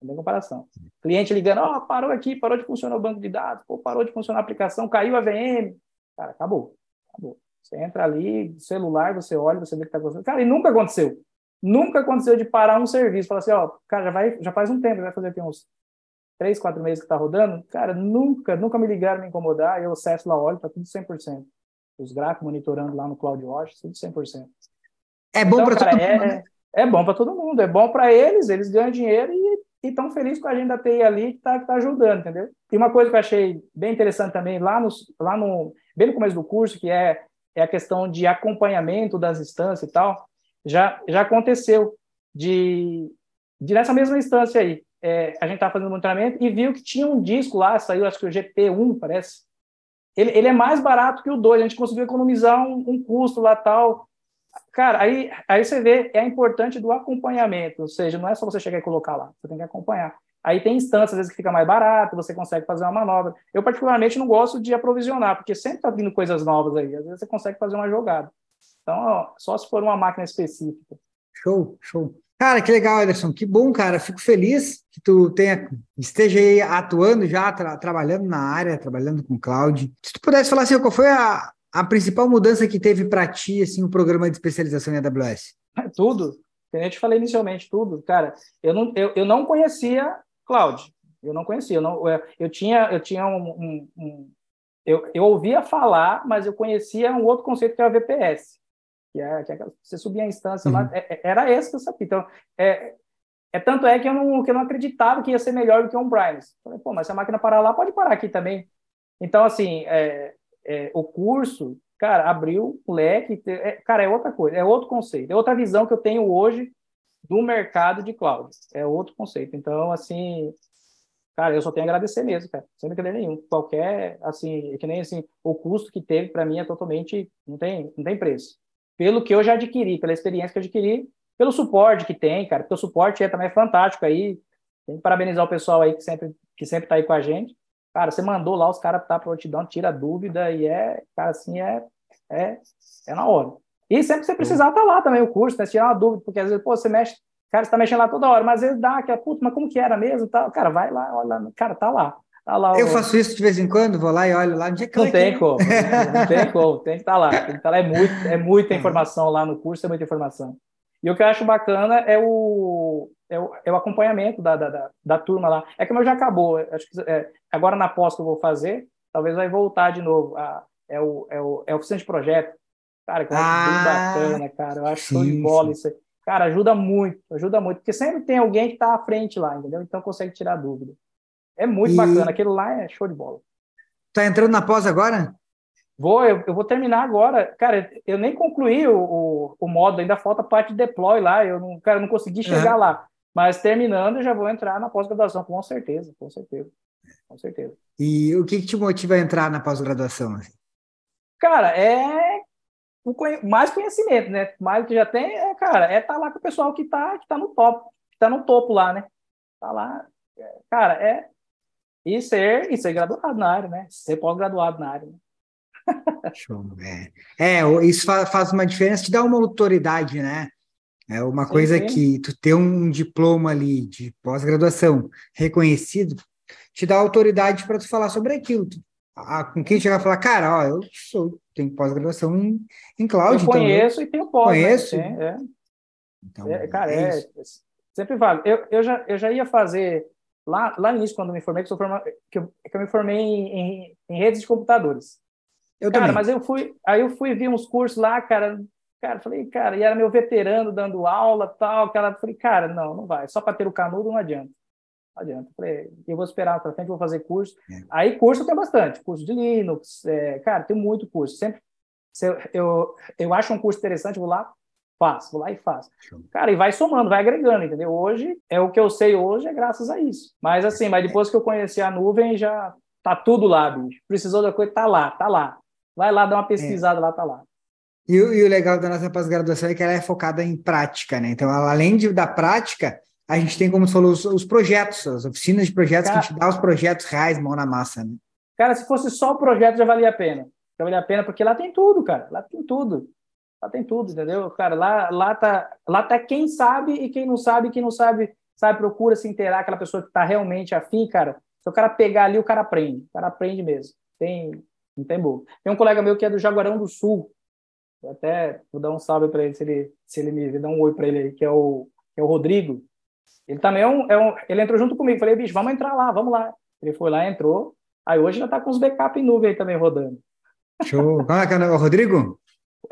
Não tem comparação. Cliente ligando, ó, oh, parou aqui, parou de funcionar o banco de dados, pô, parou de funcionar a aplicação, caiu a VM. Cara, acabou. Acabou. Você entra ali, celular, você olha, você vê o que está acontecendo. Cara, e nunca aconteceu. Nunca aconteceu de parar um serviço, falar assim, ó, cara, já, vai, já faz um tempo, vai fazer aqui uns três, quatro meses que está rodando, cara, nunca, nunca me ligaram me incomodar, eu acesso lá, olho, tá tudo 100%. Os gráficos monitorando lá no CloudWatch, tudo 100%. É bom então, para todo é, mundo, né? É bom para todo mundo, é bom para eles, eles ganham dinheiro e estão felizes com a gente da TI ali que está tá ajudando, entendeu? E uma coisa que eu achei bem interessante também, lá no, lá no bem no começo do curso, que é, é a questão de acompanhamento das instâncias e tal, já, já aconteceu de, de nessa mesma instância aí. É, a gente estava fazendo monitoramento e viu que tinha um disco lá, saiu acho que o GP1, parece. Ele, ele é mais barato que o 2, a gente conseguiu economizar um, um custo lá tal. Cara, aí, aí você vê, é importante do acompanhamento, ou seja, não é só você chegar e colocar lá, você tem que acompanhar. Aí tem instâncias, às vezes, que fica mais barato, você consegue fazer uma manobra. Eu, particularmente, não gosto de aprovisionar, porque sempre está vindo coisas novas aí. Às vezes você consegue fazer uma jogada. Então, ó, só se for uma máquina específica. Show, show. Cara, que legal, Ederson. Que bom, cara. Fico feliz que tu tenha, esteja aí atuando já, tra trabalhando na área, trabalhando com cloud. Se tu pudesse falar assim, qual foi a, a principal mudança que teve para ti, assim, o programa de especialização em AWS? Tudo. Como eu te falei inicialmente, tudo. Cara, eu não, eu, eu não conhecia cloud. Eu não conhecia. Eu, não, eu, eu tinha, eu tinha um, um, um eu, eu ouvia falar, mas eu conhecia um outro conceito que é o VPS que é, que é você subir a instância uhum. lá, é, é, era esse que eu sabia. Então, é, é tanto é que eu, não, que eu não acreditava que ia ser melhor do que um Brines. Falei, pô, mas se a máquina parar lá, pode parar aqui também. Então, assim, é, é, o curso, cara, abriu o leque, é, cara, é outra coisa, é outro conceito, é outra visão que eu tenho hoje do mercado de cloud, é outro conceito. Então, assim, cara, eu só tenho a agradecer mesmo, cara, sem brincadeira nenhum. Qualquer, assim, que nem assim, o custo que teve para mim é totalmente, não tem, não tem preço pelo que eu já adquiri, pela experiência que eu adquiri, pelo suporte que tem, cara, porque o suporte é também fantástico aí. Tem que parabenizar o pessoal aí que sempre que sempre tá aí com a gente. Cara, você mandou lá os caras tá prontidão, tira dúvida e é, cara, assim, é É, é na hora. E sempre que você precisar, tá lá também o curso, né? Se tirar uma dúvida, porque às vezes, pô, você mexe, cara, você tá mexendo lá toda hora, mas às vezes dá aquela, puta, mas como que era mesmo? Tá, cara, vai lá, olha, cara, tá lá. Tá lá eu o... faço isso de vez em quando, vou lá e olho lá. Onde é que não tem como, não tem como, tem que estar tá lá. Tem que estar tá lá, é, muito, é muita é. informação lá no curso, é muita informação. E o que eu acho bacana é o, é o, é o acompanhamento da, da, da, da, turma lá. É que o meu já acabou. Acho que é, agora na pós que eu vou fazer, talvez vai voltar de novo. A, é, o, é, o, é a oficina de projeto. Cara, que eu acho ah, bem bacana, cara. Eu acho sim, show de bola sim. isso aí. Cara, ajuda muito, ajuda muito, porque sempre tem alguém que está à frente lá, entendeu? Então consegue tirar dúvida. É muito e... bacana, aquilo lá é show de bola. Tá entrando na pós agora? Vou, eu, eu, vou terminar agora. Cara, eu nem concluí o, o, o modo, ainda falta a parte de deploy lá. Eu não, cara, não consegui chegar uhum. lá. Mas terminando, já vou entrar na pós-graduação, com certeza, com certeza. Com certeza. E o que, que te motiva a entrar na pós-graduação? Assim? Cara, é mais conhecimento, né? Mais que já tem, é, cara, é estar tá lá com o pessoal que está que tá no top, que tá no topo lá, né? Tá lá, é, cara, é e ser, e ser graduado na área, né? Ser pós-graduado na área. Né? Show, é. é, isso faz uma diferença, te dá uma autoridade, né? É uma sim, coisa sim. que tu ter um diploma ali de pós-graduação reconhecido te dá autoridade para tu falar sobre aquilo. Ah, com quem chegar e falar, cara, ó, eu sou, tenho pós-graduação em, em cloud. Eu então conheço eu e tenho pós. Né? Conheço. Né? É. Então, é, cara, é, é sempre vale. Eu, eu, já, eu já ia fazer, lá, lá no início, quando me formei, que, eu, que, eu, que eu me formei em, em, em, redes de computadores. Eu cara, também. mas eu fui, aí eu fui ver uns cursos lá, cara, cara, falei, cara, e era meu veterano dando aula, tal, cara, falei, cara, não, não vai, só para ter o canudo não adianta. Não adianta. Falei, eu vou esperar para frente, vou fazer curso. É. Aí curso tem bastante, curso de Linux, é, cara, tem muito curso. Sempre, se eu, eu, eu acho um curso interessante, vou lá, faço, vou lá e faço. Cara, e vai somando, vai agregando, entendeu? Hoje, é o que eu sei hoje é graças a isso. Mas assim, mas depois que eu conheci a nuvem, já tá tudo lá, bicho. Precisou da coisa, tá lá, tá lá. Vai lá dar uma pesquisada é. lá, tá lá. E, e, o legal da nossa pós-graduação é que ela é focada em prática, né? Então, ela, além de, da prática, a gente tem, como você falou, os, os projetos, as oficinas de projetos, cara, que a gente dá os projetos reais, mão na massa, né? Cara, se fosse só o projeto, já valia a pena. Já valia a pena, porque lá tem tudo, cara. Lá tem tudo. Lá tem tudo, entendeu? Cara, lá, lá, tá, lá tá quem sabe e quem não sabe, quem não sabe, sabe, procura se inteirar, aquela pessoa que tá realmente afim, cara. Se o cara pegar ali, o cara aprende. O cara aprende mesmo. Tem, não tem boa. Tem um colega meu que é do Jaguarão do Sul. Eu até vou dar um salve para ele, se ele, se ele me dá um oi para ele aí, que é o, que é o Rodrigo. Ele também é um, é um, Ele entrou junto comigo. Falei, bicho, vamos entrar lá, vamos lá. Ele foi lá, entrou. Aí hoje já está com os backup em nuvem aí também rodando. Show. Como é que é o Rodrigo?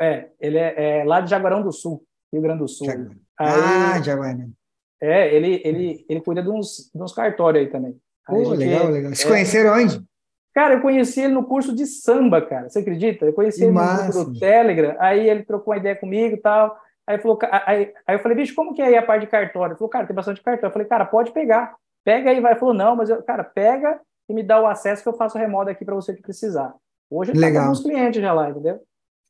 É, ele é, é, lá de Jaguarão do Sul, Rio Grande do Sul. Aí, ah, Jaguarão. É, ele, ele, ele cuida de uns, de uns cartórios aí também. Aí Pô, legal, legal. Se é, conheceram onde? Cara, eu conheci ele no curso de samba, cara. Você acredita? Eu conheci ele no grupo do Telegram. Aí ele trocou uma ideia comigo e tal. Aí, falou, aí, aí eu falei, bicho, como que é aí a parte de cartório? Ele falou, cara, tem bastante cartório. Eu falei, cara, pode pegar. Pega aí, vai. Ele falou, não, mas eu, cara, pega e me dá o acesso que eu faço remoto aqui para você que precisar. Hoje ele tá com alguns clientes já lá, entendeu?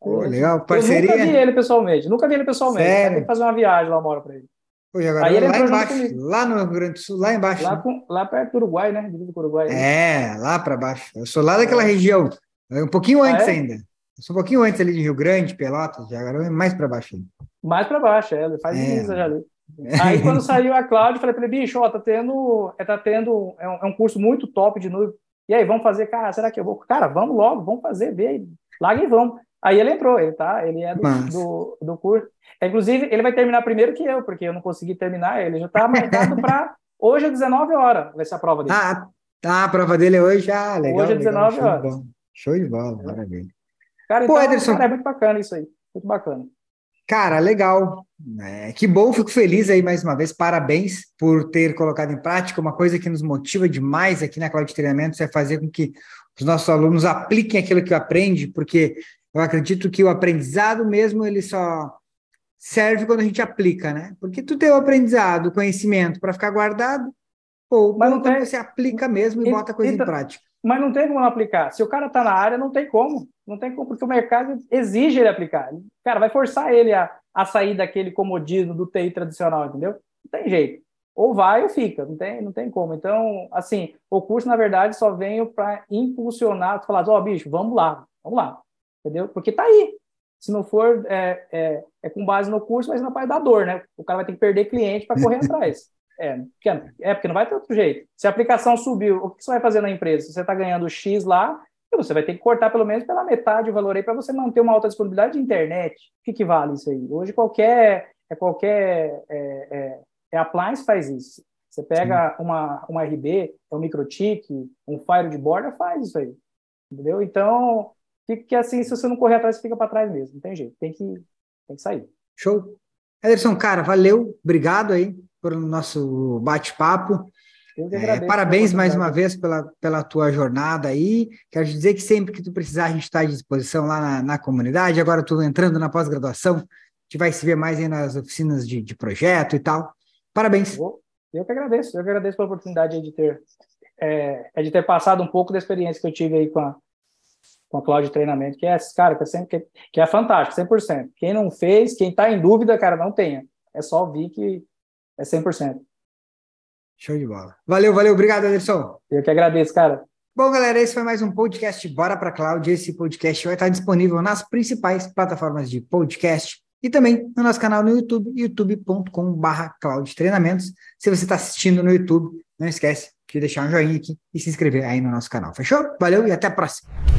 Pô, legal, parceria. Eu nunca vi ele pessoalmente, nunca vi ele pessoalmente. Tem que fazer uma viagem lá uma hora para ele. Pô, agora, aí ele lá embaixo, lá no Rio Grande do Sul, lá embaixo. Lá, com, lá perto do Uruguai, né? Do Uruguai. Né? É, lá para baixo. Eu sou lá daquela é. região, um pouquinho ah, antes é? ainda. Sou um pouquinho antes ali de Rio Grande, Pelotas, já agora é mais para baixo. Mais para baixo, é, ele faz é. já ali. Aí quando saiu a Cláudia, falei para ele, bicho, ó, tá tendo, é, tá tendo, é um, é um, curso muito top de nuvem. E aí, vamos fazer, cara, será que eu vou? Cara, vamos logo, vamos fazer, vê, larga e vamos. Aí ele entrou, ele tá, ele é do, do, do, curso. Inclusive, ele vai terminar primeiro que eu, porque eu não consegui terminar, ele já tá marcado para hoje às 19 horas, vai ser a prova dele. Ah, tá, a prova dele é hoje, ah, legal. Hoje às 19 legal, horas. Show de bola, maravilha. Cara, Pô, então, Ederson... cara, é muito bacana isso aí, muito bacana. Cara, legal. É, que bom, fico feliz aí mais uma vez. Parabéns por ter colocado em prática uma coisa que nos motiva demais aqui na Cloud Treinamentos é fazer com que os nossos alunos apliquem aquilo que aprende, porque eu acredito que o aprendizado mesmo ele só serve quando a gente aplica, né? Porque tu tem o aprendizado, o conhecimento para ficar guardado, ou mas não tem... você aplica mesmo e, e bota a coisa e, em prática. Mas não tem como não aplicar. Se o cara está na área, não tem como. Não tem como, porque o mercado exige ele aplicar. Cara, vai forçar ele a, a sair daquele comodismo do TI tradicional, entendeu? Não tem jeito. Ou vai ou fica, não tem, não tem como. Então, assim, o curso, na verdade, só veio para impulsionar, falar, ó, oh, bicho, vamos lá, vamos lá. entendeu? Porque tá aí. Se não for, é, é, é com base no curso, mas não vai dar dor, né? O cara vai ter que perder cliente para correr atrás. É porque, é, porque não vai ter outro jeito. Se a aplicação subiu, o que você vai fazer na empresa? Você está ganhando X lá, você vai ter que cortar pelo menos pela metade o valor aí para você manter uma alta disponibilidade de internet. O que, que vale isso aí? Hoje qualquer, é qualquer é, é, é appliance faz isso. Você pega uma, uma RB, um microtik, um Fire de borda, faz isso aí. Entendeu? Então, fica assim, se você não correr atrás, você fica para trás mesmo. Não tem jeito. Tem que, tem que sair. Show. Ederson, cara, valeu. Obrigado aí pelo nosso bate-papo. É, parabéns mais uma vez pela, pela tua jornada aí. Quero te dizer que sempre que tu precisar, a gente está à disposição lá na, na comunidade. Agora tu entrando na pós-graduação, a gente vai se ver mais aí nas oficinas de, de projeto e tal. Parabéns. Eu que agradeço, eu que agradeço pela oportunidade de ter, é, é, de ter passado um pouco da experiência que eu tive aí com a, com a Cloud Treinamento, que é, cara, que é, sempre, que, que é fantástico, 100%. Quem não fez, quem está em dúvida, cara, não tenha. É só vir que é 100%. Show de bola. Valeu, valeu. Obrigado, Anderson. Eu que agradeço, cara. Bom, galera, esse foi mais um podcast Bora para Cloud. Esse podcast vai estar disponível nas principais plataformas de podcast e também no nosso canal no YouTube, youtube.com.br Cloud Treinamentos. Se você está assistindo no YouTube, não esquece de deixar um joinha aqui e se inscrever aí no nosso canal. Fechou? Valeu e até a próxima.